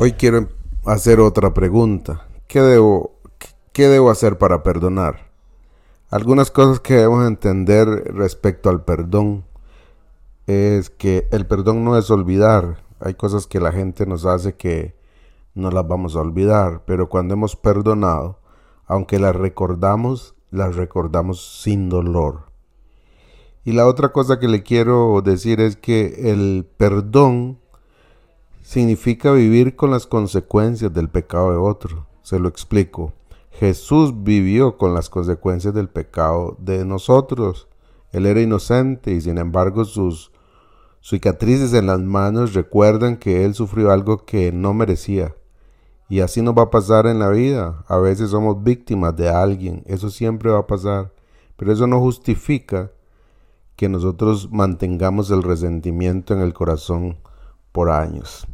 Hoy quiero hacer otra pregunta. ¿Qué debo, qué debo hacer para perdonar? Algunas cosas que debemos entender respecto al perdón es que el perdón no es olvidar. Hay cosas que la gente nos hace que no las vamos a olvidar, pero cuando hemos perdonado, aunque las recordamos, las recordamos sin dolor. Y la otra cosa que le quiero decir es que el perdón significa vivir con las consecuencias del pecado de otro. Se lo explico. Jesús vivió con las consecuencias del pecado de nosotros. Él era inocente y sin embargo sus cicatrices en las manos recuerdan que él sufrió algo que no merecía. Y así nos va a pasar en la vida. A veces somos víctimas de alguien. Eso siempre va a pasar. Pero eso no justifica que nosotros mantengamos el resentimiento en el corazón por años.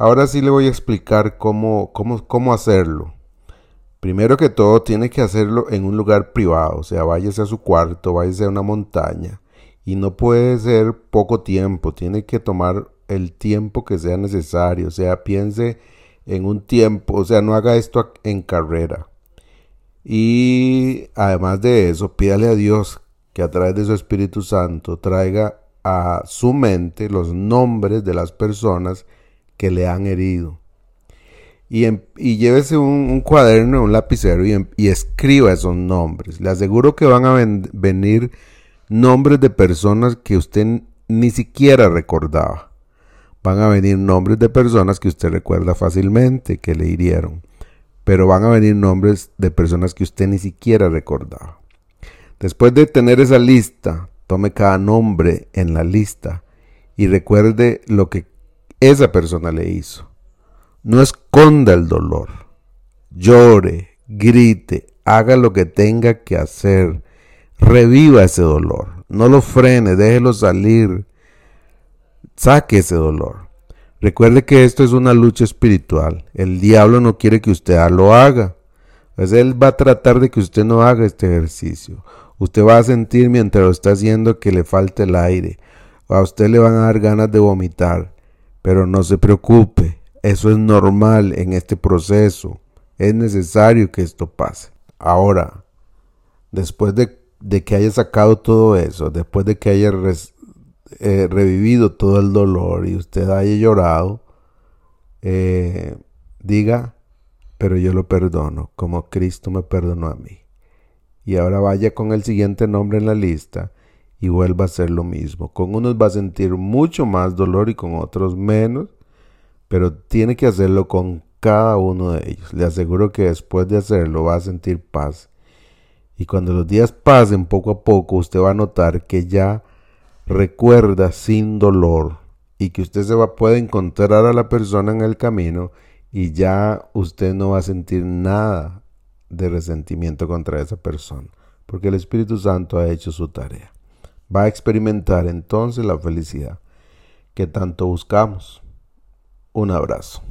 Ahora sí le voy a explicar cómo, cómo, cómo hacerlo. Primero que todo, tiene que hacerlo en un lugar privado, o sea, váyase a su cuarto, váyase a una montaña. Y no puede ser poco tiempo, tiene que tomar el tiempo que sea necesario, o sea, piense en un tiempo, o sea, no haga esto en carrera. Y además de eso, pídale a Dios que a través de su Espíritu Santo traiga a su mente los nombres de las personas que le han herido. Y, y llévese un, cuaderno, un lapicero y, y, escriba esos nombres. Le aseguro que van a venir nombres de personas que usted ni siquiera recordaba. Van a venir nombres de personas que usted recuerda fácilmente que le hirieron. Pero van a venir nombres de personas que usted ni siquiera recordaba. Después de tener esa lista, tome cada nombre en la lista y recuerde lo que esa persona le hizo. No esconda el dolor. Llore, grite, haga lo que tenga que hacer. Reviva ese dolor. No lo frene, déjelo salir. Saque ese dolor. Recuerde que esto es una lucha espiritual. El diablo no quiere que usted lo haga. Pues él va a tratar de que usted no haga este ejercicio. Usted va a sentir mientras lo está haciendo que le falta el aire. A usted le van a dar ganas de vomitar. Pero no se preocupe. Eso es normal en este proceso. Es necesario que esto pase. Ahora, después de, que haya sacado todo eso, después de que haya eh, revivido todo el dolor y usted haya llorado, eh, diga, pero yo lo perdono, como Cristo me perdonó a mí y ahora vaya con el siguiente nombre en la lista y vuelva a hacer lo mismo. Con unos va a sentir mucho más dolor y con otros menos, pero tiene que hacerlo con cada uno de ellos. Le aseguro que después de hacerlo va a sentir paz. Y cuando los días pasen poco a poco, usted va a notar que ya recuerda sin dolor y que usted se va puede encontrar a la persona en el camino y ya usted no va a sentir nada de resentimiento contra esa persona, porque el Espíritu Santo ha hecho su tarea. Va a experimentar entonces la felicidad que tanto buscamos. Un abrazo.